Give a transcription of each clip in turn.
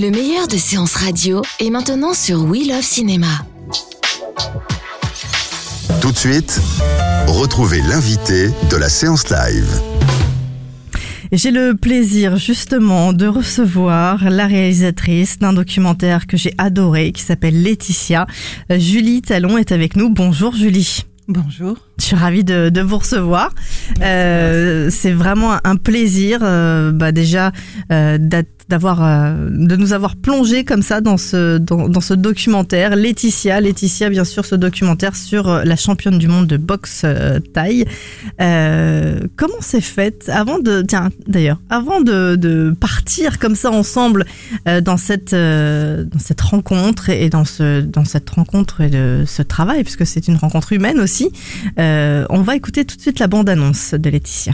Le meilleur de séances radio est maintenant sur We Love Cinéma. Tout de suite, retrouvez l'invité de la séance live. J'ai le plaisir justement de recevoir la réalisatrice d'un documentaire que j'ai adoré qui s'appelle Laetitia. Euh, Julie Talon est avec nous. Bonjour Julie. Bonjour. Je suis ravie de, de vous recevoir. Euh, c'est vraiment un plaisir, euh, bah déjà euh, d'être- d'avoir, euh, de nous avoir plongé comme ça dans ce dans, dans ce documentaire. Laetitia, Laetitia, bien sûr, ce documentaire sur euh, la championne du monde de boxe euh, thaï. Euh, comment c'est fait? Avant de tiens d'ailleurs avant de, de partir comme ça ensemble dans cette dans cette rencontre et dans ce dans cette rencontre et de ce travail puisque c'est une rencontre humaine aussi. On va écouter tout de suite la bande annonce de Laetitia.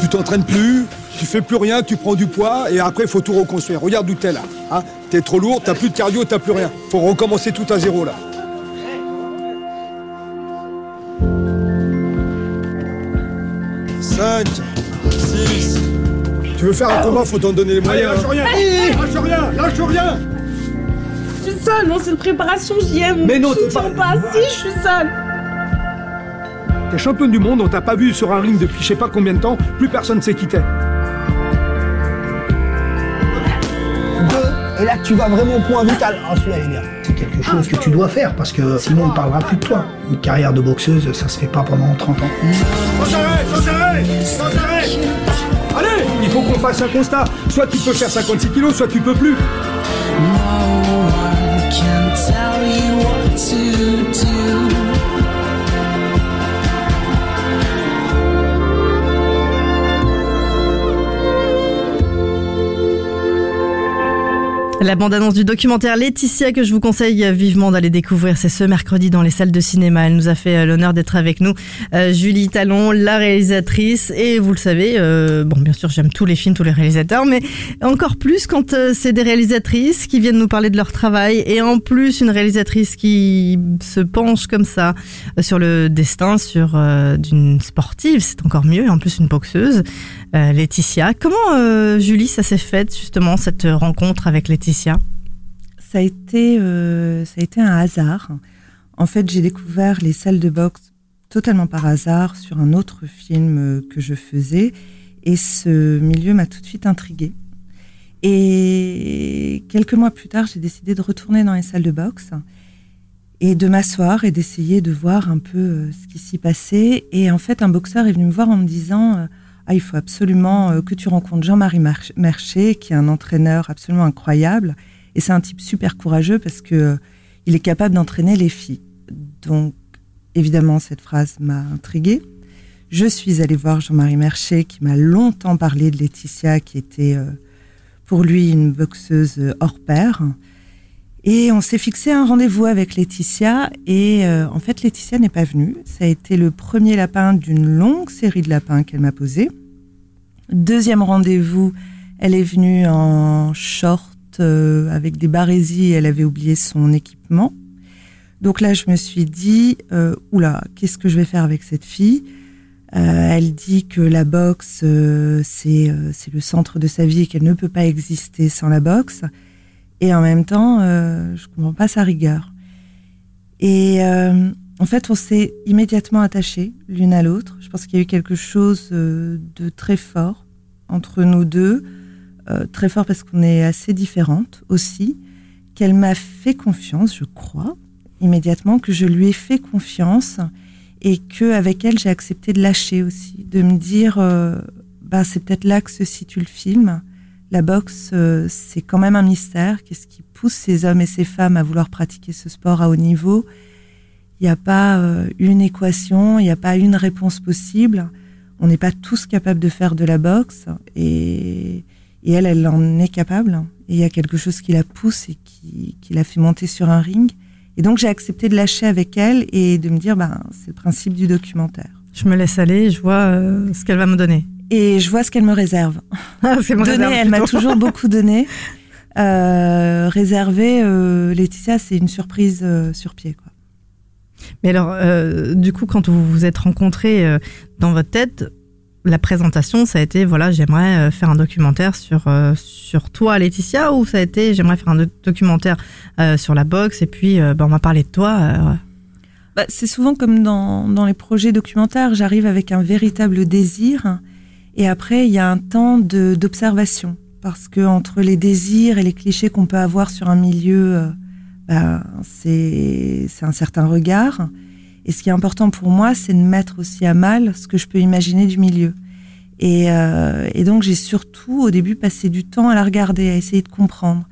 Tu t'entraînes plus, tu fais plus rien, tu prends du poids et après il faut tout reconstruire. Regarde où t'es là. Hein t'es trop lourd, t'as plus de cardio, t'as plus rien. Faut recommencer tout à zéro là. Cinq, six. Tu veux faire un combat, faut t'en donner les moyens. hein. lâche rien Lâche rien Lâche rien suis seule, non, c'est une préparation, j'y aime. Mais non, je tiens pas- pas. Si, je suis seule. T'es championne du monde, on t'a pas vu sur un ring depuis je sais pas combien de temps, plus personne sait qui t'es. Deux, et là tu vas vraiment au point vital. Ah, celui-là, il est bien. C'est quelque chose que tu dois faire parce que sinon on ne parlera plus de toi. Une carrière de boxeuse, ça se fait pas pendant 30 ans. Sans arrêt, sans arrêt, sans arrêt Allez, il faut qu'on fasse un constat. Soit tu peux faire 56 kilos, soit tu peux plus. can't tell you what to La bande-annonce du documentaire Laetitia que je vous conseille vivement d'aller découvrir. C'est ce mercredi dans les salles de cinéma. Elle nous a fait euh, l'honneur d'être avec nous. Euh, Julie Talon, la réalisatrice. Et vous le savez, euh, bon, bien sûr, j'aime tous les films, tous les réalisateurs, mais encore plus quand euh, c'est des réalisatrices qui viennent nous parler de leur travail. Et en plus, une réalisatrice qui se penche comme ça euh, sur le destin, sur d'une sportive, c'est encore mieux. En plus, une boxeuse. Euh, Laetitia. Comment, euh, Julie, ça s'est fait justement cette rencontre avec Laetitia? Ça a été, euh, ça a été un hasard. En fait, j'ai découvert les salles de boxe totalement par hasard sur un autre film que je faisais, et ce milieu m'a tout de suite intriguée. Et quelques mois plus tard, j'ai décidé de retourner dans les salles de boxe et de m'asseoir et d'essayer de voir un peu ce qui s'y passait. Et en fait, un boxeur est venu me voir en me disant ah, il faut absolument euh, que tu rencontres Jean-Marie Mercher, qui est un entraîneur absolument incroyable. Et c'est un type super courageux parce que euh, il est capable d'entraîner les filles. Donc, évidemment, cette phrase m'a intriguée. Je suis allée voir Jean-Marie Mercher, qui m'a longtemps parlé de Laetitia, qui était euh, pour lui une boxeuse hors pair. Et on s'est fixé un rendez-vous avec Laetitia. Et euh, en fait, Laetitia n'est pas venue. Ça a été le premier lapin d'une longue série de lapins qu'elle m'a posé. Deuxième rendez-vous, elle est venue en short euh, avec des barésies. Elle avait oublié son équipement. Donc là, je me suis dit, euh, oula, qu'est-ce que je vais faire avec cette fille? Elle dit que la boxe, c'est le centre de sa vie et qu'elle ne peut pas exister sans la boxe. Et en même temps, euh, je comprends pas sa rigueur. Et euh, en fait, on s'est immédiatement attachés l'une à l'autre. Je pense qu'il y a eu quelque chose euh, de très fort entre nous deux, euh, très fort parce qu'on est assez différentes aussi. Qu'elle m'a fait confiance, je crois, immédiatement, que je lui ai fait confiance et que avec elle, j'ai accepté de lâcher aussi, de me dire, bah, c'est peut-être là que se situe le film. La boxe, euh, c'est quand même un mystère. Qu'est-ce qui pousse ces hommes et ces femmes à vouloir pratiquer ce sport à haut niveau? Il n'y a pas euh, une équation, il n'y a pas une réponse possible. On n'est pas tous capables de faire de la boxe et, elle, elle en est capable. Et il y a quelque chose qui la pousse et qui, qui la fait monter sur un ring. Et donc j'ai accepté de lâcher avec elle et de me dire, ben, c'est le principe du documentaire. Je me laisse aller, je vois euh, ce qu'elle va me donner. Et je vois ce qu'elle me réserve. Ah, réserve elle m'a toujours beaucoup donné. Euh, réservé, euh, Laetitia, c'est une surprise euh, sur pied. Quoi. Mais alors, euh, du coup, quand vous vous êtes rencontrés euh, dans votre tête, la présentation, ça a été voilà, j'aimerais faire un documentaire sur sur toi, Laetitia, ou ça a été j'aimerais faire un do- documentaire sur la boxe et puis bah, on va parler de toi. Bah, c'est souvent comme dans, dans les projets documentaires, j'arrive avec un véritable désir et après il y a un temps d'observation parce que entre les désirs et les clichés qu'on peut avoir sur un milieu, euh, bah, c'est un certain regard. Et ce qui est important pour moi, c'est de mettre aussi à mal ce que je peux imaginer du milieu. Et, euh, donc j'ai surtout au début passé du temps à la regarder, à essayer de comprendre.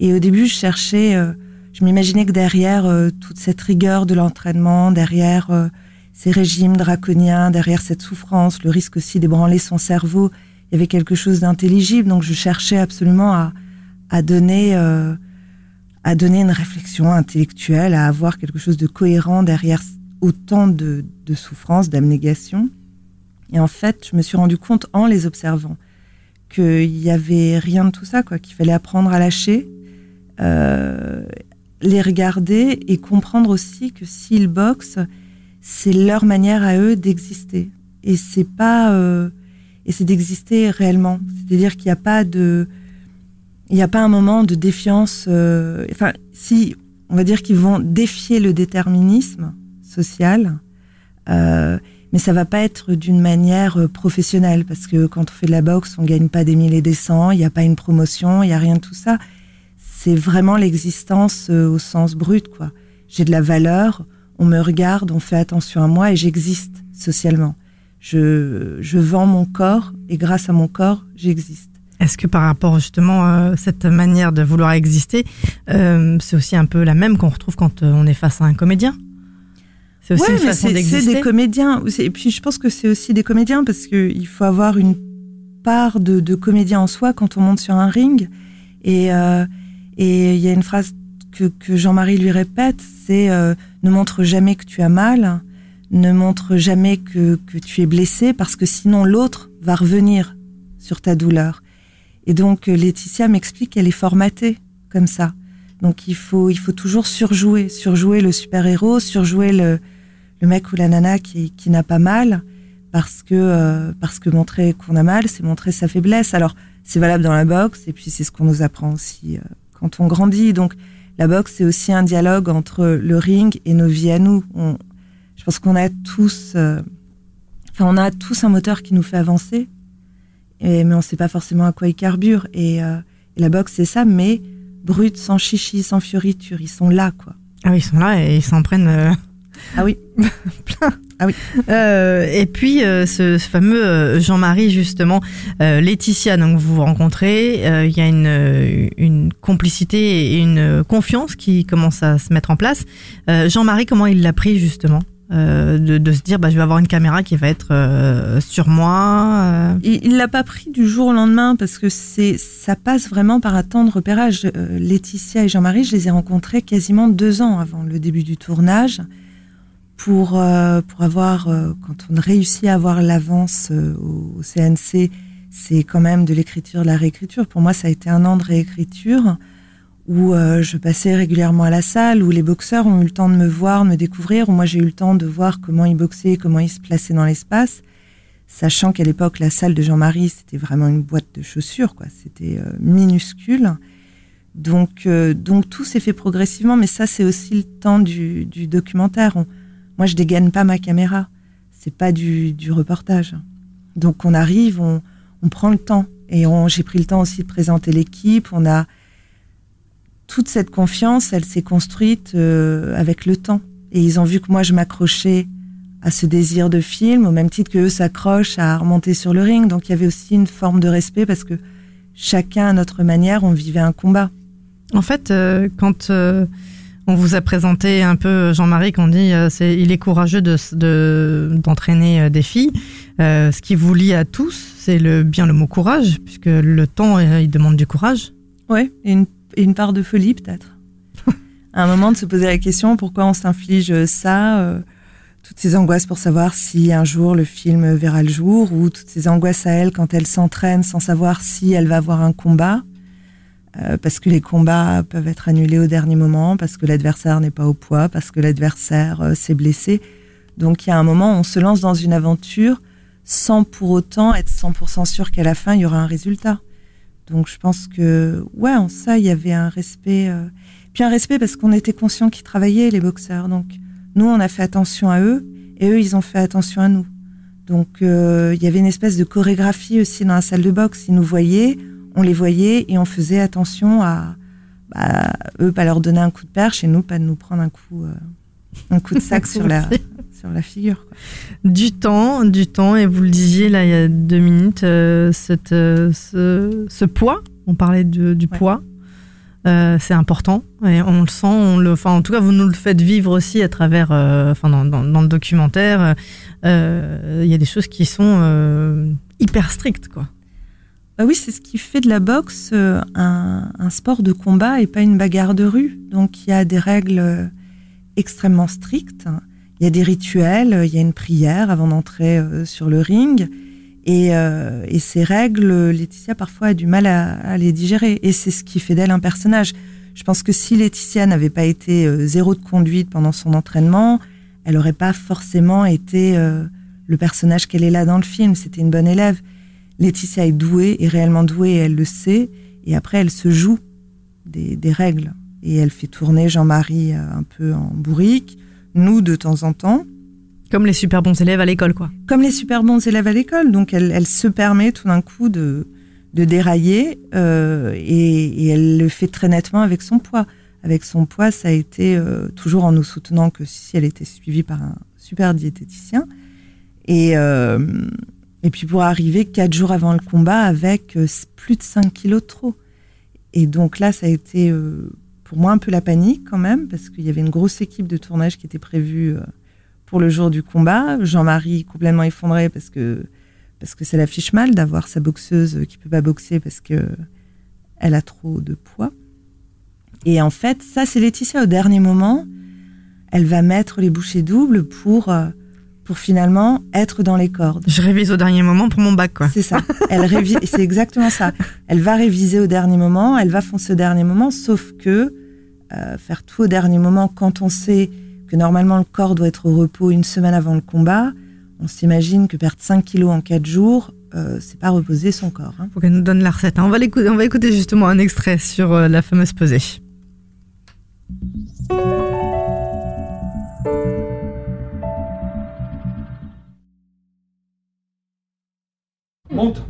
Et au début, je cherchais, euh, je m'imaginais que derrière toute cette rigueur de l'entraînement, derrière ces régimes draconiens, derrière cette souffrance, le risque aussi d'ébranler son cerveau, il y avait quelque chose d'intelligible. Donc je cherchais absolument à, donner, euh, à donner une réflexion intellectuelle, à avoir quelque chose de cohérent derrière autant de, de souffrance, d'abnégation. Et en fait, je me suis rendu compte en les observant qu'il y avait rien de tout ça, quoi, qu'il fallait apprendre à lâcher, euh, les regarder et comprendre aussi que s'ils boxent, c'est leur manière à eux d'exister. Et c'est pas, euh, et c'est d'exister réellement. C'est-à-dire qu'il n'y a pas de, il n'y a pas un moment de défiance. euh, enfin, si on va dire qu'ils vont défier le déterminisme social, euh, mais ça va pas être d'une manière euh, professionnelle parce que quand on fait de la boxe, on gagne pas des mille et des cents, il n'y a pas une promotion, il y a rien de tout ça. C'est vraiment l'existence euh, au sens brut, quoi. J'ai de la valeur, on me regarde, on fait attention à moi et j'existe socialement. Je, je vends mon corps et grâce à mon corps, j'existe. Est-ce que par rapport justement à cette manière de vouloir exister, euh, c'est aussi un peu la même qu'on retrouve quand euh, on est face à un comédien? C'est aussi Ouais, une façon c'est- c'est d'exister? des comédiens. Et puis je pense que c'est aussi des comédiens parce que il faut avoir une part de, de comédien en soi quand on monte sur un ring. Et euh, et il y a une phrase que, que Jean-Marie lui répète, c'est euh, ne montre jamais que tu as mal, ne montre jamais que, que tu es blessé parce que sinon l'autre va revenir sur ta douleur. Et donc euh, Laetitia m'explique qu'elle est formatée comme ça. Donc il faut il faut toujours surjouer, surjouer le super-héros, surjouer le le mec ou la nana qui, qui n'a pas mal parce que euh, parce que montrer qu'on a mal, c'est montrer sa faiblesse. Alors c'est valable dans la boxe et puis c'est ce qu'on nous apprend aussi euh, quand on grandit. Donc la boxe c'est aussi un dialogue entre le ring et nos vies à nous. On, je pense qu'on a tous, euh, enfin on a tous un moteur qui nous fait avancer, et, mais on sait pas forcément à quoi il carbure. Et, euh, et la boxe c'est ça, mais brut, sans chichi, sans fioriture, ils sont là quoi. Ah oui, ils sont là et ils s'en prennent euh, Ah oui. plein. Ah oui. Euh, et puis euh, ce, ce fameux euh, Jean-Marie justement, euh, Laetitia, donc vous vous rencontrez, euh, il y a une, euh, une complicité et une confiance qui commence à se mettre en place. Jean-Marie, comment il l'a pris justement de, de se dire bah, je vais avoir une caméra qui va être sur moi. Il il l'a pas pris du jour au lendemain parce que c'est ça passe vraiment par un temps de repérage. Laetitia et Jean-Marie, je les ai rencontrés quasiment deux ans avant le début du tournage pour euh, pour avoir euh, quand on réussit à avoir l'avance euh, au, CNC, c'est quand même de l'écriture, de la réécriture. Pour moi, ça a été un an de réécriture où je passais régulièrement à la salle, où les boxeurs ont eu le temps de me voir, de me découvrir, où moi j'ai eu le temps de voir comment ils boxaient, comment ils se plaçaient dans l'espace sachant qu'à l'époque, la salle de Jean-Marie, c'était vraiment une boîte de chaussures, quoi. C'était minuscule. Donc, donc tout s'est fait progressivement, mais ça, c'est aussi le temps du, documentaire. Moi, je dégaine pas ma caméra. C'est pas du, du reportage. Donc, on arrive, on, on prend le temps. Et j'ai pris le temps aussi de présenter l'équipe. On a toute cette confiance, elle s'est construite euh, avec le temps. Et ils ont vu que moi, je m'accrochais à ce désir de film, au même titre qu'eux s'accrochent à remonter sur le ring. Donc il y avait aussi une forme de respect parce que chacun à notre manière, on vivait un combat. En fait, euh, quand euh, on vous a présenté un peu Jean-Marie, qu'on dit euh, c'est il est courageux de de- d'entraîner euh, des filles. euh, ce qui vous lie à tous, c'est le bien le mot courage, puisque le temps euh, il demande du courage. Ouais, et une, et une part de folie peut-être. à un moment de se poser la question pourquoi on s'inflige ça, euh, toutes ces angoisses pour savoir si un jour le film verra le jour, ou toutes ces angoisses à elle quand elle s'entraîne sans savoir si elle va avoir un combat, euh, parce que les combats peuvent être annulés au dernier moment, parce que l'adversaire n'est pas au poids, parce que l'adversaire euh, s'est blessé. Donc il y a un moment, on se lance dans une aventure sans pour autant être 100% sûr qu'à la fin il y aura un résultat. Donc je pense que ouais, en ça il y avait un respect, euh, puis un respect parce qu'on était conscient qu'ils travaillaient les boxeurs. Donc nous on a fait attention à eux et eux ils ont fait attention à nous. Donc il y avait une espèce de chorégraphie aussi dans la salle de boxe. Ils nous voyaient, on les voyait et on faisait attention à bah, eux pas leur donner un coup de perche et nous pas de nous prendre un coup euh, un coup de sac sur la sur la figure. quoi. Du temps, du temps, et vous le disiez là il y a deux minutes, euh, cette, euh, ce, ce poids, on parlait de- du poids, euh, c'est important, et on le sent, on le, enfin en tout cas vous nous le faites vivre aussi à travers, enfin dans, dans- dans le documentaire, il y a des choses qui sont hyper strictes quoi. Bah oui, c'est ce qui fait de la boxe euh, un, sport de combat et pas une bagarre de rue. Donc il y a des règles euh, extrêmement strictes, il y a des rituels, euh, il y a une prière avant d'entrer sur le ring. Et, ces règles, Laetitia parfois a du mal à, à les digérer. Et c'est ce qui fait d'elle un personnage. Je pense que si Laetitia n'avait pas été zéro de conduite pendant son entraînement, elle n'aurait pas forcément été le personnage qu'elle est là dans le film. C'était une bonne élève. Laetitia est douée, est réellement douée, et elle le sait. Et après, elle se joue des, des règles. Et elle fait tourner Jean-Marie euh, un peu en bourrique, nous de temps en temps. Comme les super bons élèves à l'école quoi. Comme les super bons élèves à l'école. Donc elle, elle se permet tout d'un coup de, de dérailler euh, et, et elle le fait très nettement avec son poids. Avec son poids, ça a été euh, toujours en nous soutenant que si elle était suivie par un super diététicien. Et, euh, et puis pour arriver quatre jours avant le combat avec euh, plus de 5 kilos de trop. Et donc là, ça a été euh, pour moi un peu la panique quand même, parce qu'il y avait une grosse équipe de tournage qui était prévue euh, pour le jour du combat. Jean-Marie complètement effondré parce que parce que ça l'affiche mal d'avoir sa boxeuse qui peut pas boxer parce que elle a trop de poids. Et en fait, ça c'est Laetitia au dernier moment, elle va mettre les bouchées doubles pour pour finalement être dans les cordes. Je révise au dernier moment pour mon bac quoi. C'est ça. Elle révise, c'est exactement ça. Elle va réviser au dernier moment, elle va foncer au dernier moment, sauf que euh, faire tout au dernier moment quand on sait que normalement le corps doit être au repos une semaine avant le combat, on s'imagine que perdre 5 kilos en 4 jours, euh, c'est pas reposer son corps. hein. Faut qu'elle nous donne la recette. hein. On va l'écouter, on va écouter justement un extrait sur euh, la fameuse pesée. Monte.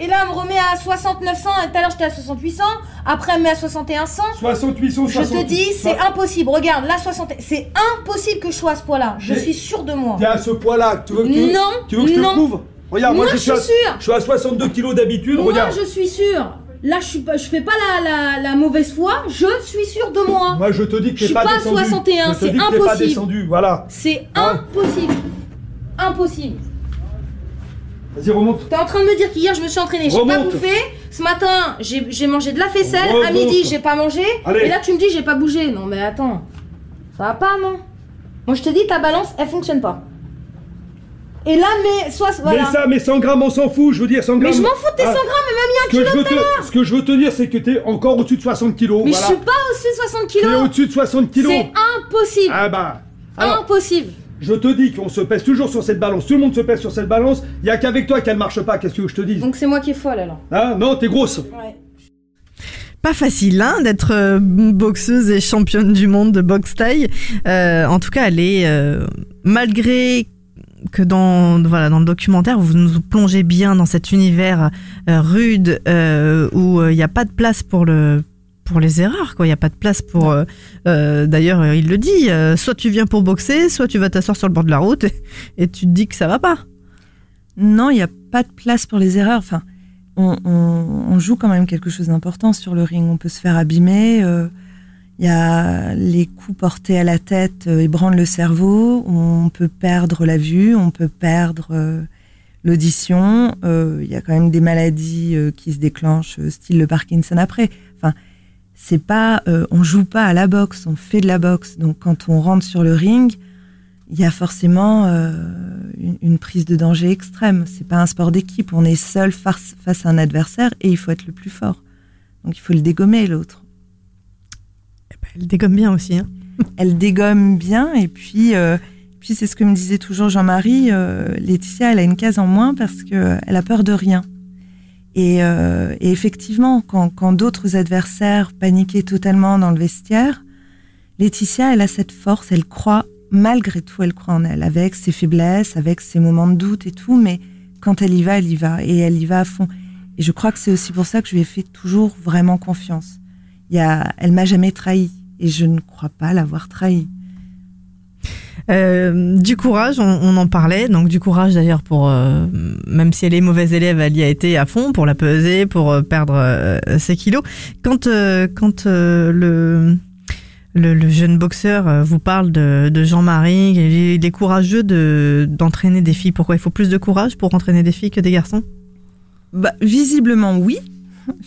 Et là, elle me remet à 6900, et tout à l'heure j'étais à 6800, après elle me met à 6100. 6800, Je te dis, c'est impossible. Regarde, là, 60... c'est impossible que je sois à ce poids-là. Je Mais- suis sûre de moi. T'es à ce poids-là, tu veux que, tu- Non, tu veux que je te prouve? Regarde, moi, Moi, je, suis à, sûre. je suis à 62 kilos d'habitude, Moi, regarde. je suis sûre. Là, je fais pas la, la, la mauvaise foi. Je suis sûre de moi. Moi, je te dis que Je suis pas, pas à descendu. 61, je te c'est t'es pas impossible. descendu, voilà. C'est Hein impossible. Impossible. Vas-y, remonte. T'es en train de me dire qu'hier je me suis entraînée, j'ai pas bouffé. Ce matin, j'ai mangé de la faisselle. À midi, j'ai pas mangé. Allez. Et là, tu me dis j'ai pas bougé. Non, mais attends. Ça va pas, non? Moi, je te dis, ta balance, elle fonctionne pas. Et là, mais soit voilà. Mais ça, mais 100 grammes, on s'en fout, je veux dire 100 grammes. Mais je m'en fous de tes 100 Ah, grammes, elle m'a mis un ce que, kilo te, ce que je veux te dire, c'est que t'es encore au-dessus de 60 kilos. Mais voilà. je suis pas au-dessus de 60 T'es kilos. au-dessus de 60 kilos. C'est impossible. Ah bah. Alors, Impossible. je te dis qu'on se pèse toujours sur cette balance. Tout le monde se pèse sur cette balance. Il y a qu'avec toi qu'elle marche pas. Qu'est-ce que je te dis Donc c'est moi qui est folle alors. Hein? Non, t'es grosse. Ouais. Pas facile hein, d'être euh, boxeuse et championne du monde de boxe taille. Euh, en tout cas, elle est euh, malgré que dans voilà dans le documentaire vous nous plongez bien dans cet univers euh, rude euh, où il n'y a pas de place pour le pour les erreurs quoi il y a pas de place pour euh, euh, d'ailleurs euh, il le dit euh, soit tu viens pour boxer soit tu vas t'asseoir sur le bord de la route et, et tu te dis que ça va pas Non, il n'y a pas de place pour les erreurs. Enfin, on, on- on joue quand même quelque chose d'important sur le ring. On peut se faire abîmer. Il y a les coups portés à la tête euh, ébranlent le cerveau. On peut perdre la vue. On peut perdre euh, l'audition. Euh, Il y a quand même des maladies euh, qui se déclenchent, euh, style le Parkinson après. Enfin, c'est pas, euh, on joue pas à la boxe, on fait de la boxe. Donc quand on rentre sur le ring, il y a forcément une, une prise de danger extrême. C'est pas un sport d'équipe. On est seul face, face à un adversaire et il faut être le plus fort. Donc il faut le dégommer l'autre. Elle dégomme bien aussi. hein. Elle dégomme bien et puis, euh, puis c'est ce que me disait toujours Jean-Marie. euh, Laetitia, elle a une case en moins parce que elle a peur de rien. Et, euh, et effectivement, quand, quand d'autres adversaires paniquaient totalement dans le vestiaire, Laetitia, elle a cette force, elle croit, malgré tout, elle croit en elle, avec ses faiblesses, avec ses moments de doute et tout, mais quand elle y va, elle y va, et elle y va à fond. Et je crois que c'est aussi pour ça que je lui ai fait toujours vraiment confiance. Il y elle m'a jamais trahi, et je ne crois pas l'avoir trahi. Euh, du courage, on, on en parlait. Donc du courage d'ailleurs pour, euh, même si elle est mauvaise élève, elle y a été à fond pour la peser, pour euh, perdre euh, ses kilos. Quand, euh, quand euh, le, le, le jeune boxeur euh, vous parle de, de Jean-Marie, il est, il est courageux de d'entraîner des filles. Pourquoi? Il faut plus de courage pour entraîner des filles que des garçons? Bah, visiblement, oui.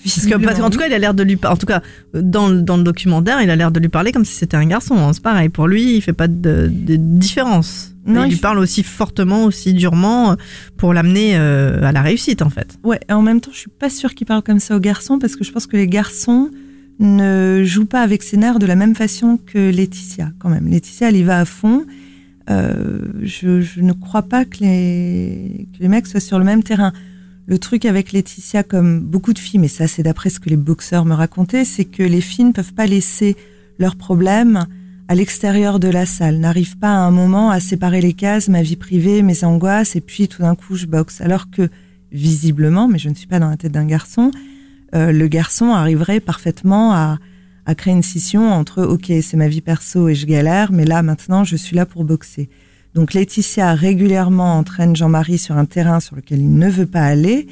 Parce que, parce qu'en tout cas, il a l'air de lui, en tout cas, dans, le- dans le documentaire, il a l'air de lui parler comme si c'était un garçon. hein. C'est pareil. Pour lui, il fait pas de, de différence. Non, il il lui parle aussi fortement, aussi durement, euh, pour l'amener euh, à la réussite, en fait. Ouais, et en même temps, je suis pas sûre qu'il parle comme ça aux garçons parce que je pense que les garçons ne jouent pas avec ses nerfs de la même façon que Laetitia, quand même. Laetitia, elle y va à fond. Euh, je, je ne crois pas que les, que les mecs soient sur le même terrain. Le truc avec Laetitia, comme beaucoup de filles, mais ça c'est d'après ce que les boxeurs me racontaient, c'est que les filles ne peuvent pas laisser leurs problèmes à l'extérieur de la salle, n'arrivent pas à un moment à séparer les cases, ma vie privée, mes angoisses, et puis tout d'un coup je boxe. Alors que visiblement, mais je ne suis pas dans la tête d'un garçon, euh, le garçon arriverait parfaitement à, à créer une scission entre ok c'est ma vie perso et je galère, mais là maintenant je suis là pour boxer. Donc Laetitia régulièrement entraîne Jean-Marie sur un terrain sur lequel il ne veut pas aller.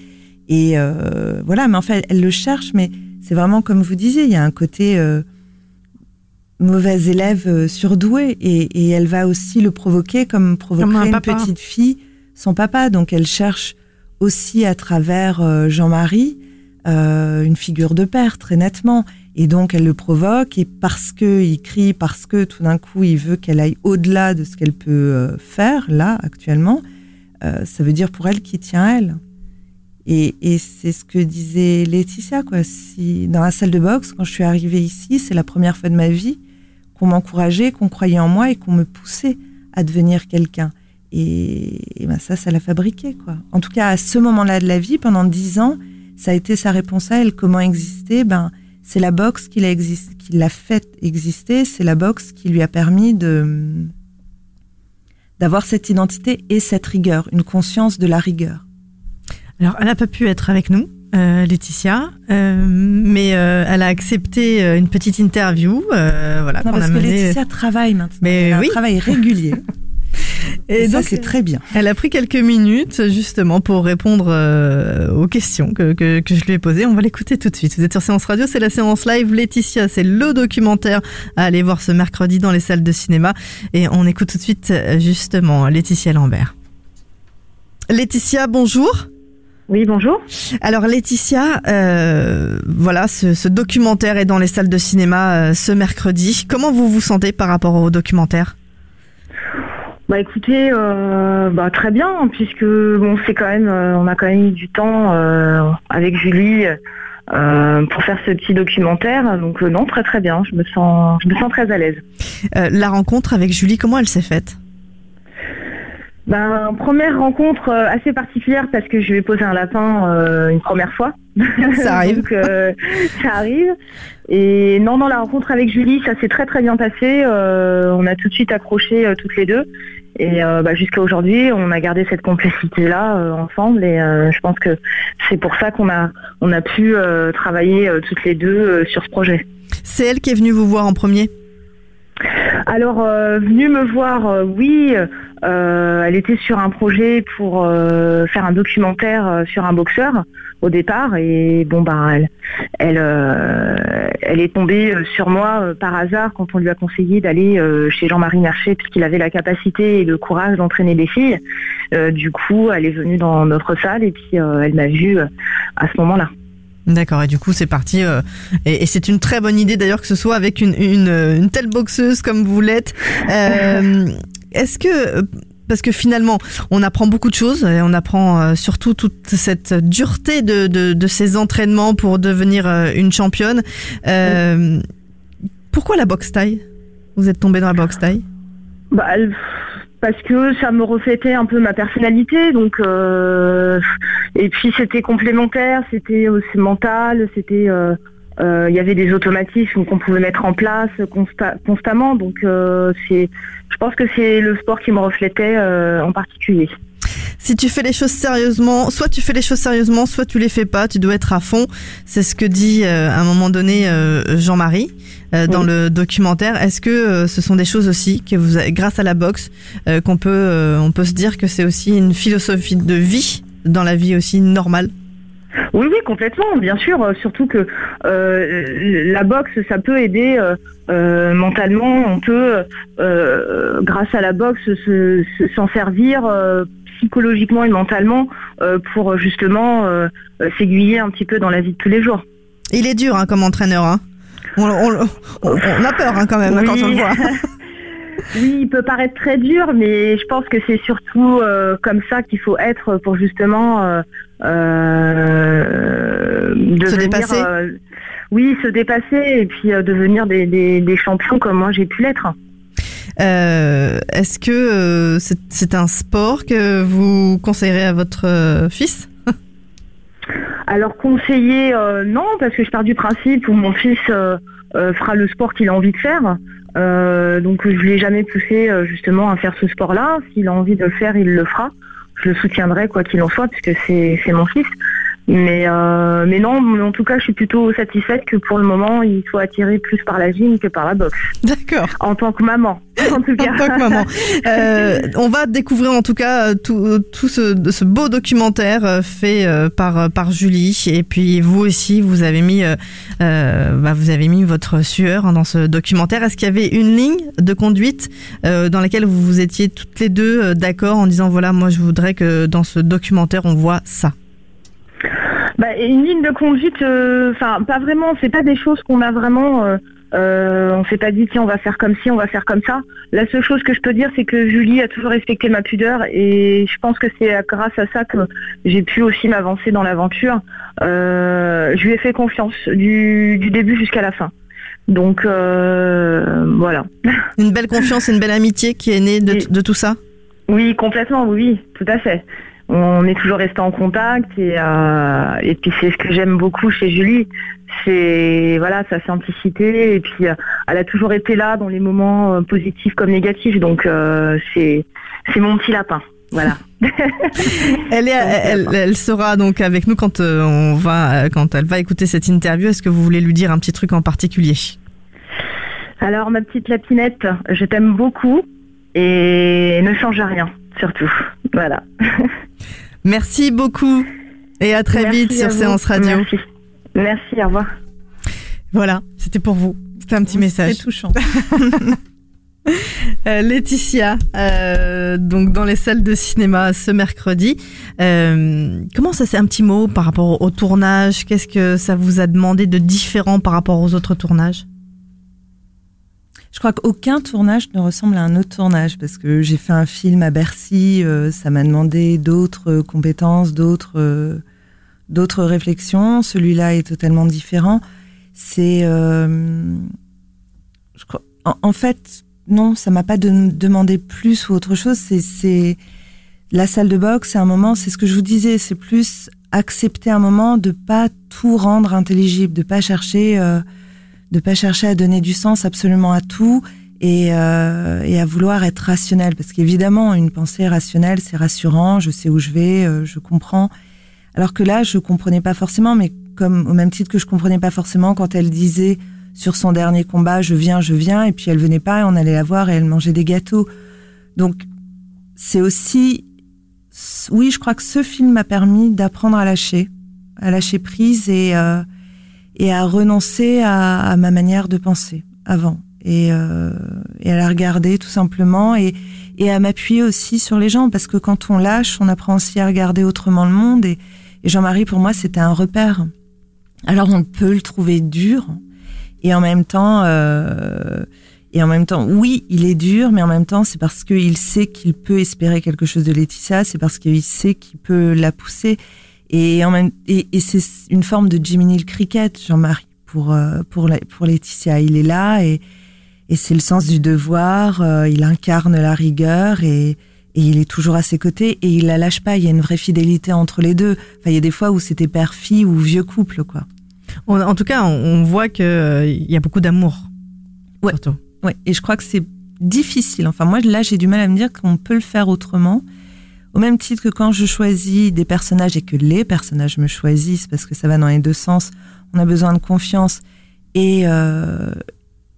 Et euh, voilà, mais en fait, elle le cherche, mais c'est vraiment comme vous disiez, il y a un côté euh, mauvais élève euh, surdoué. Et, et elle va aussi le provoquer comme un une papa. petite fille son papa. Donc elle cherche aussi à travers euh, Jean-Marie euh, une figure de père, très nettement. Et donc elle le provoque, et parce que il crie, parce que tout d'un coup il veut qu'elle aille au-delà de ce qu'elle peut euh, faire là actuellement, euh, ça veut dire pour elle qu'il tient à elle. Et, et c'est ce que disait Laetitia, quoi. Si dans la salle de boxe, quand je suis arrivée ici, c'est la première fois de ma vie qu'on m'encourageait, qu'on croyait en moi et qu'on me poussait à devenir quelqu'un. Et, et ben ça, ça l'a fabriqué, quoi. En tout cas, à ce moment-là de la vie, pendant dix ans, ça a été sa réponse à elle. Comment exister? Ben, c'est la boxe qui l'a qui l'a fait exister. C'est la boxe qui lui a permis de d'avoir cette identité et cette rigueur, une conscience de la rigueur. Alors, elle n'a pas pu être avec nous, euh, Laetitia, euh, mais euh, elle a accepté une petite interview. voilà, Non, a parce que menée. Laetitia travaille maintenant. Mais elle a oui. un travail régulier. Et Et ça, donc, c'est très bien. Elle a pris quelques minutes justement pour répondre euh, aux questions que, que, que je lui ai posées. On va l'écouter tout de suite. Vous êtes sur Séance Radio, c'est la séance live. Laetitia, c'est le documentaire à aller voir ce mercredi dans les salles de cinéma. Et on écoute tout de suite euh, justement Laetitia Lambert. Laetitia, bonjour. Oui, bonjour. Alors Laetitia, euh, voilà, ce, ce documentaire est dans les salles de cinéma euh, ce mercredi. Comment vous vous sentez par rapport au documentaire? Bah écoutez, euh, bah, très bien, puisque bon, c'est quand même, euh, on a quand même eu du temps euh, avec Julie pour faire ce petit documentaire. Donc non, très très bien. Je me sens, je me sens très à l'aise. La rencontre avec Julie, comment elle s'est faite? Ben, première rencontre assez particulière parce que je lui ai posé un lapin euh, une première fois. Ça arrive. Donc, euh, ça arrive. Et non, non, la rencontre avec Julie, ça s'est très très bien passé. Euh, on a tout de suite accroché toutes les deux. Et euh, bah, jusqu'à aujourd'hui, on a gardé cette complicité-là euh, ensemble. Et euh, je pense que c'est pour ça qu'on a, a pu travailler toutes les deux sur ce projet. C'est elle qui est venue vous voir en premier? Alors, euh, venue me voir, euh, oui, euh, elle était sur un projet pour faire un documentaire sur un boxeur au départ, et bon, ben, elle, elle, est tombée sur moi par hasard quand on lui a conseillé d'aller chez Jean-Marie Mercier, puisqu'il avait la capacité et le courage d'entraîner des filles. Du coup, elle est venue dans notre salle et puis elle m'a vue à ce moment-là. D'accord, et du coup c'est parti. euh, et c'est une très bonne idée d'ailleurs que ce soit avec une, une, telle boxeuse comme vous l'êtes. Euh, Est-ce que... Parce que finalement, on apprend beaucoup de choses et on apprend euh, surtout toute cette dureté de, de, de ces entraînements pour devenir euh, une championne. Euh, pourquoi la boxe taille? Vous êtes tombée dans la boxe taille? Bah, parce que ça me reflétait un peu ma personnalité, donc euh, et puis c'était complémentaire, c'était aussi mental, c'était euh, euh, il y avait des automatismes qu'on pouvait mettre en place consta- constamment, donc euh, c'est, je pense que c'est le sport qui me reflétait euh, en particulier. Si tu fais les choses sérieusement, soit tu fais les choses sérieusement, soit tu les fais pas. Tu dois être à fond. C'est ce que dit euh, à un moment donné euh, Jean-Marie euh, dans Oui. le documentaire. Est-ce que euh, ce sont des choses aussi que vous, avez, grâce à la boxe, euh, qu'on peut, on peut se dire que c'est aussi une philosophie de vie dans la vie aussi normale? Oui, oui, complètement, bien sûr. Surtout que euh, la boxe, ça peut aider euh, euh, mentalement. On peut, grâce à la boxe, se- se- s'en servir psychologiquement et mentalement pour justement s'aiguiller un petit peu dans la vie de tous les jours. Il est dur hein, comme entraîneur. Hein. On, on- on- on a peur hein, quand même hein, quand on le Oui. voit. Oui, il peut paraître très dur, mais je pense que c'est surtout euh, comme ça qu'il faut être pour justement euh, euh, devenir, dépasser euh, oui, se dépasser et puis devenir des, des, des champions comme moi j'ai pu l'être. Euh, Est-ce que euh, c'est un sport que vous conseillerez à votre euh, fils? Alors conseiller, euh, non, parce que je pars du principe où mon fils euh, euh, fera le sport qu'il a envie de faire. Donc je ne l'ai jamais poussé justement à faire ce sport-là. S'il a envie de le faire, il le fera. Je le soutiendrai quoi qu'il en soit, puisque c'est mon fils. Mais, euh, mais non, en tout cas, je suis plutôt satisfaite que pour le moment, il soit attiré plus par la gym que par la boxe. D'accord. En tant que maman, en tout cas. En tant que maman. Euh, on va découvrir en tout cas euh, tout, tout ce, ce beau documentaire euh, fait euh, par, par Julie. Et puis vous aussi, vous avez mis, euh, euh, bah, vous avez mis votre sueur hein, dans ce documentaire. Est-ce qu'il y avait une ligne de conduite euh, dans laquelle vous vous étiez toutes les deux euh, d'accord en disant voilà, moi je voudrais que dans ce documentaire on voit ça? Et une ligne de conduite, euh, enfin pas vraiment, c'est pas des choses qu'on a vraiment. Euh, euh, on s'est pas dit tiens on va faire comme ci, on va faire comme ça. La seule chose que je peux dire c'est que Julie a toujours respecté ma pudeur et je pense que c'est grâce à ça que j'ai pu aussi m'avancer dans l'aventure. Euh, je lui ai fait confiance du, du début jusqu'à la fin. Donc euh, voilà. Une belle confiance et une belle amitié qui est née de, de tout ça? Oui, complètement, oui, tout à fait. On est toujours resté en contact et, euh, et puis c'est ce que j'aime beaucoup chez Julie, c'est voilà sa simplicité et puis euh, elle a toujours été là dans les moments euh, positifs comme négatifs, donc c'est c'est mon petit lapin, voilà. Elle, est, elle, elle sera donc avec nous quand on va, quand elle va écouter cette interview. Est-ce que vous voulez lui dire un petit truc en particulier? Alors ma petite lapinette, je t'aime beaucoup et ne change rien surtout, voilà. Merci beaucoup et à très Merci vite sur. Séance Radio. Merci. Merci, au revoir. Voilà, c'était pour vous. C'était un petit message. C'est touchant. Euh, Laetitia, euh, donc dans les salles de cinéma ce mercredi. Euh, comment ça, c'est un petit mot par rapport au tournage? Qu'est-ce que ça vous a demandé de différent par rapport aux autres tournages? Je crois qu'aucun tournage ne ressemble à un autre tournage parce que j'ai fait un film à Bercy, euh, ça m'a demandé d'autres euh, compétences, d'autres euh, d'autres réflexions. Celui-là est totalement différent. C'est, je crois, en, fait, non, ça m'a pas de- demandé plus ou autre chose. C'est, c'est la salle de boxe. C'est un moment, c'est ce que je vous disais, c'est plus accepter un moment de pas tout rendre intelligible, de pas chercher. De pas chercher à donner du sens absolument à tout et, euh, et à vouloir être rationnel parce qu'évidemment une pensée rationnelle c'est rassurant je sais où je vais euh, je comprends alors que là je comprenais pas forcément mais comme au même titre que je comprenais pas forcément quand elle disait sur son dernier combat, je viens, je viens, et puis elle venait pas, et on allait la voir et elle mangeait des gâteaux. Donc c'est aussi, oui, je crois que ce film m'a permis d'apprendre à lâcher, à lâcher prise et euh, et à renoncer à, à, ma manière de penser avant et, euh, et à la regarder tout simplement et et à m'appuyer aussi sur les gens parce que quand on lâche, on apprend aussi à regarder autrement le monde et, Jean-Marie pour moi c'était un repère. Alors on peut le trouver dur et en même temps euh, et en même temps oui il est dur mais en même temps c'est parce qu'il sait qu'il peut espérer quelque chose de Laetitia, c'est parce qu'il sait qu'il peut la pousser et en même et, et c'est une forme de Jiminy le cricket Jean-Marie pour euh, pour la, pour Laetitia il est là et et c'est le sens du devoir. Euh, il incarne la rigueur et, et, il est toujours à ses côtés et il la lâche pas. Il y a une vraie fidélité entre les deux. Enfin, il y a des fois où c'était père-fille ou vieux couple, quoi. On, en tout cas, on, on voit que euh, y a beaucoup d'amour. Ouais. Surtout. Ouais. Et je crois que c'est difficile. Enfin, moi, là, j'ai du mal à me dire qu'on peut le faire autrement. Au même titre que quand je choisis des personnages et que les personnages me choisissent, parce que ça va dans les deux sens, on a besoin de confiance et, euh,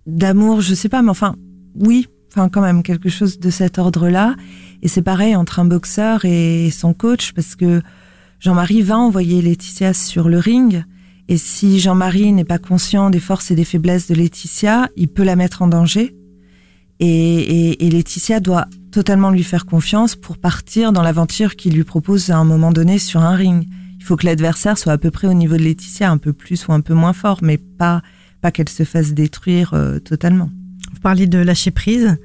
d'amour, je sais pas, mais enfin, oui, enfin quand même quelque chose de cet ordre-là. Et c'est pareil entre un boxeur et son coach, parce que Jean-Marie va envoyer Laetitia sur le ring. Et si Jean-Marie n'est pas conscient des forces et des faiblesses de Laetitia, il peut la mettre en danger. Et, et, et Laetitia doit totalement lui faire confiance pour partir dans l'aventure qu'il lui propose à un moment donné sur un ring. Il faut que l'adversaire soit à peu près au niveau de Laetitia, un peu plus ou un peu moins fort, mais pas pas qu'elle se fasse détruire euh, totalement. Vous parliez de lâcher prise.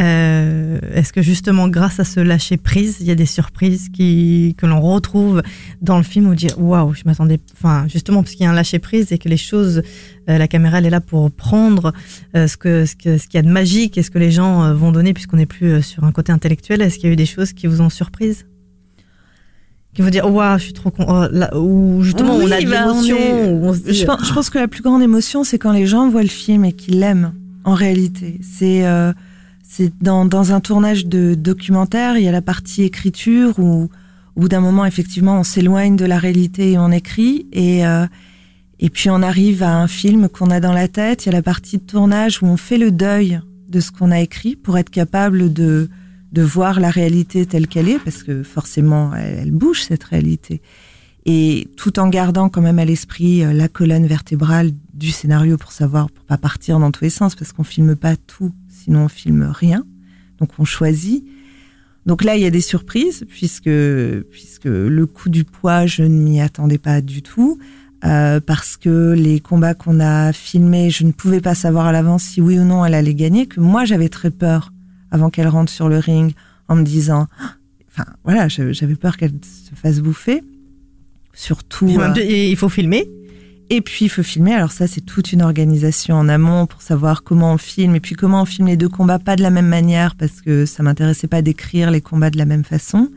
Euh, Est-ce que justement, grâce à ce lâcher prise, il y a des surprises qui que l'on retrouve dans le film où dire waouh, je m'attendais, enfin justement parce qu'il y a un lâcher prise et que les choses, euh, la caméra elle est là pour prendre euh, ce que ce qu'il y a de magique et ce que les gens vont donner puisqu'on n'est plus sur un côté intellectuel. Est-ce qu'il y a eu des choses qui vous ont surprise? qui vont dire waouh je suis trop con oh, là, ou justement Oui, on a de bah, on l'émotion est- je, pense, je pense que la plus grande émotion, c'est quand les gens voient le film et qu'ils l'aiment. En réalité, c'est c'est dans, un tournage de documentaire, il y a la partie écriture où au bout d'un moment, effectivement, on s'éloigne de la réalité et on écrit et euh, et puis on arrive à un film qu'on a dans la tête. Il y a la partie de tournage où on fait le deuil de ce qu'on a écrit pour être capable de de voir la réalité telle qu'elle est, parce que forcément, elle, elle bouge cette réalité et tout en gardant quand même à l'esprit euh, la colonne vertébrale du scénario pour savoir, pour pas partir dans tous les sens, parce qu'on filme pas tout, sinon on filme rien. Donc on choisit. Donc là, il y a des surprises puisque puisque le coup du poids, je ne m'y attendais pas du tout. euh, parce que les combats qu'on a filmés, je ne pouvais pas savoir à l'avance si oui ou non elle allait gagner. Que moi, j'avais très peur avant qu'elle rentre sur le ring en me disant, Ah enfin voilà, j'avais peur qu'elle se fasse bouffer. Surtout. Euh, il faut filmer et puis il faut filmer. Alors ça, c'est toute une organisation en amont pour savoir comment on filme et puis comment on filme les deux combats pas de la même manière parce que ça m'intéressait pas d'écrire les combats de la même façon.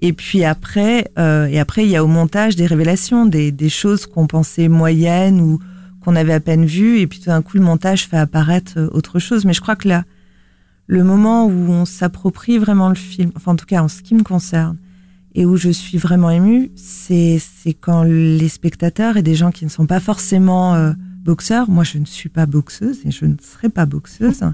Et puis après, euh, et après il y a au montage des révélations, des, des choses qu'on pensait moyennes ou qu'on avait à peine vues et puis tout d'un coup le montage fait apparaître euh, autre chose. Mais je crois que là, le moment où on s'approprie vraiment le film, enfin en tout cas en ce qui me concerne, et où je suis vraiment émue, c'est quand les spectateurs et des gens qui ne sont pas forcément euh, boxeurs, moi je ne suis pas boxeuse et je ne serai pas boxeuse,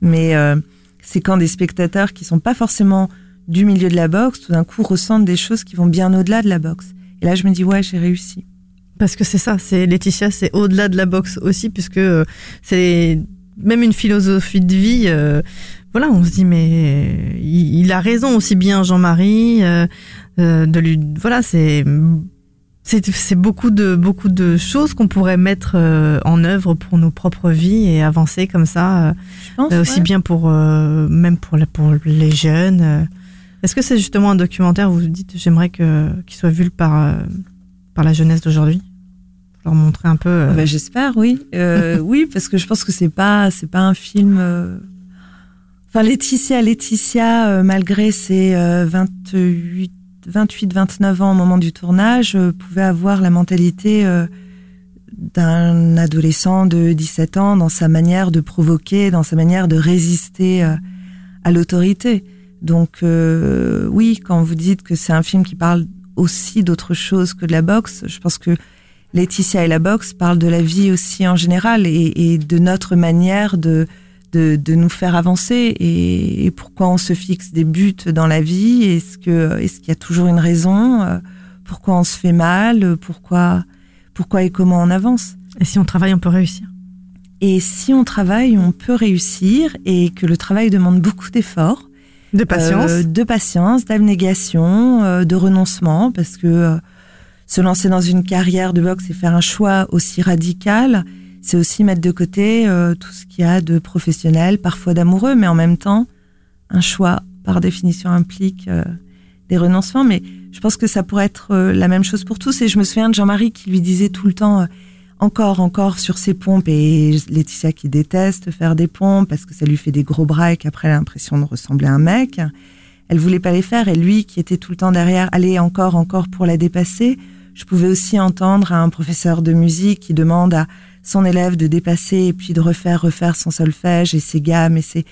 mais euh, c'est quand des spectateurs qui sont pas forcément du milieu de la boxe, tout d'un coup ressentent des choses qui vont bien au-delà de la boxe. Et là je me dis ouais j'ai réussi. Parce que c'est ça, c'est Laetitia, c'est au-delà de la boxe aussi, puisque euh, c'est même une philosophie de vie. Voilà, on se dit mais il, il a raison aussi bien Jean-Marie euh, euh, de lui. Voilà, c'est c'est beaucoup de beaucoup de choses qu'on pourrait mettre euh, en œuvre pour nos propres vies et avancer comme ça, euh, pense, euh, aussi ouais. bien pour euh, même pour la- pour les jeunes. euh. Est-ce que c'est justement un documentaire où vous dites j'aimerais que qu'il soit vu par euh, par la jeunesse d'aujourd'hui? Leur montrer un peu. euh, Ah bah, J'espère, oui. Euh, oui, parce que je pense que c'est pas, c'est pas un film. euh, Laetitia, Laetitia, euh, malgré ses euh, 28, 28, 29 ans au moment du tournage, euh, pouvait avoir la mentalité euh, d'un adolescent de 17 ans dans sa manière de provoquer, dans sa manière de résister euh, à l'autorité. Donc, euh, oui, quand vous dites que c'est un film qui parle aussi d'autre chose que de la boxe, je pense que Laetitia et la boxe parlent de la vie aussi en général et de notre manière de, de, de nous faire avancer et, et, pourquoi on se fixe des buts dans la vie? Est-ce que est-ce qu'il y a toujours une raison? Euh, Pourquoi on se fait mal? Pourquoi pourquoi et comment on avance? Et si on travaille, on peut réussir. Et si on travaille, on peut réussir et que le travail demande beaucoup d'efforts. De patience. Euh, de patience, d'abnégation, euh, de renoncement, parce que euh, se lancer dans une carrière de boxe et faire un choix aussi radical, c'est aussi mettre de côté euh, tout ce qu'il y a de professionnel, parfois d'amoureux, mais en même temps, un choix, par définition, implique euh, des renoncements. Mais je pense que ça pourrait être euh, la même chose pour tous. Et je me souviens de Jean-Marie qui lui disait tout le temps, encore, encore sur ses pompes, et Laetitia qui déteste faire des pompes parce que ça lui fait des gros bras et qu'après elle a l'impression de ressembler à un mec. Elle voulait pas les faire, et lui qui était tout le temps derrière, allez encore, encore pour la dépasser. Je pouvais aussi entendre un professeur de musique qui demande à son élève de dépasser et puis de refaire, refaire son solfège et ses gammes et ses,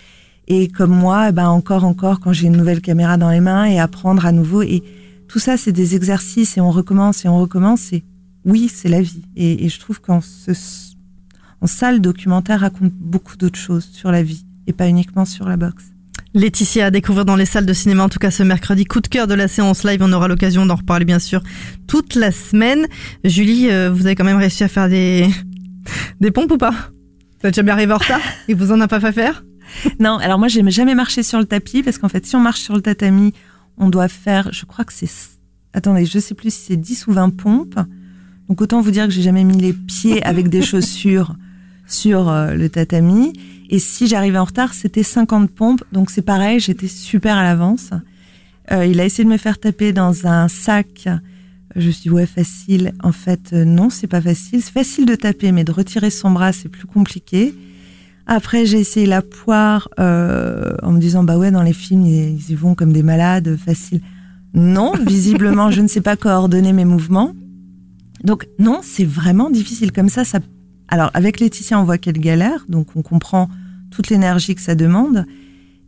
et comme moi, eh ben encore, encore, quand j'ai une nouvelle caméra dans les mains et apprendre à nouveau. Et tout ça, c'est des exercices et on recommence et on recommence. Et oui, c'est la vie. Et, je trouve qu'en ce, en ça, le documentaire raconte beaucoup d'autres choses sur la vie et pas uniquement sur la boxe. Laetitia à découvrir dans les salles de cinéma, en tout cas ce mercredi. Coup de cœur de la séance live, on aura l'occasion d'en reparler bien sûr toute la semaine. Julie, euh, vous avez quand même réussi à faire des, des pompes ou pas? Vous êtes jamais arrivé en retard? Et vous en a pas fait faire? Non, alors moi j'ai jamais marché sur le tapis parce qu'en fait si on marche sur le tatami, on doit faire, je crois que c'est, attendez, je sais plus si c'est 10 ou 20 pompes. Donc autant vous dire que j'ai jamais mis les pieds avec des chaussures sur euh, le tatami. Et si j'arrivais en retard, c'était 50 pompes. Donc c'est pareil, j'étais super à l'avance. Euh, il a essayé de me faire taper dans un sac. Je me suis dit, ouais, facile. En fait, euh, non, c'est pas facile. C'est facile de taper, mais de retirer son bras, c'est plus compliqué. Après, j'ai essayé la poire euh, en me disant, bah ouais, dans les films, ils, ils y vont comme des malades, facile. Non, visiblement, je ne sais pas coordonner mes mouvements. Donc, non, c'est vraiment difficile. Comme ça, ça. Alors, avec Laetitia, on voit qu'elle galère, donc on comprend toute l'énergie que ça demande.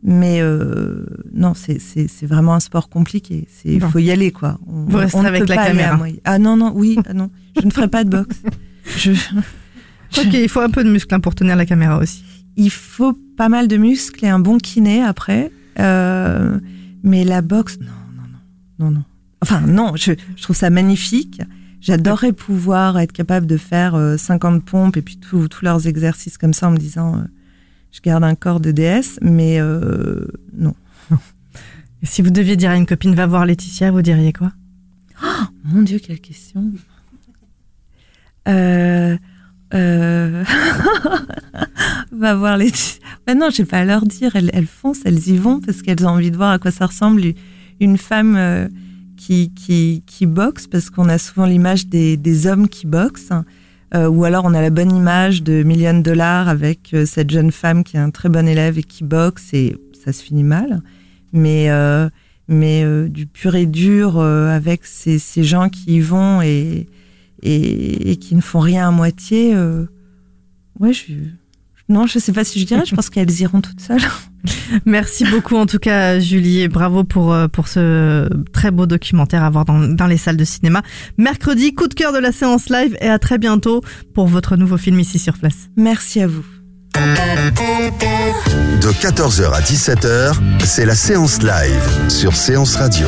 Mais euh, non, c'est vraiment un sport compliqué. Il Bon. faut y aller, quoi. On, Vous resterez on avec la caméra. Ah non, non, oui, ah non. Je ne ferai pas de boxe. Je... Ok, il faut un peu de muscle hein, pour tenir la caméra aussi. Il faut pas mal de muscles et un bon kiné après. Euh, mais la boxe, non, non, non, non, non. Enfin, non, je, je trouve ça magnifique. J'adorerais pouvoir être capable de faire euh, 50 pompes et puis tous tous leurs exercices comme ça en me disant, euh, je garde un corps de déesse, mais euh, non. Si vous deviez dire à une copine, va voir Laetitia, vous diriez quoi? Mon Dieu, quelle question. Euh, euh, va voir les. Ben non, je vais pas à leur dire. Elles, elles foncent, elles y vont parce qu'elles ont envie de voir à quoi ça ressemble une femme qui, qui, qui boxe, parce qu'on a souvent l'image des, des hommes qui boxent. Euh, ou alors on a la bonne image de Million Dollars avec euh, cette jeune femme qui est un très bon élève et qui boxe et ça se finit mal. Mais euh, mais euh, du pur et dur euh, avec ces, ces gens qui y vont et, et, et qui ne font rien à moitié. ouais, je non, je sais pas si je dirais. Je pense qu'elles iront toutes seules. Merci beaucoup en tout cas Julie et bravo pour, euh, pour ce très beau documentaire à voir dans, dans les salles de cinéma. Mercredi, coup de cœur de la séance live et à très bientôt pour votre nouveau film ici sur place. Merci à vous. De 14h à 17h, c'est la séance live sur Séance Radio.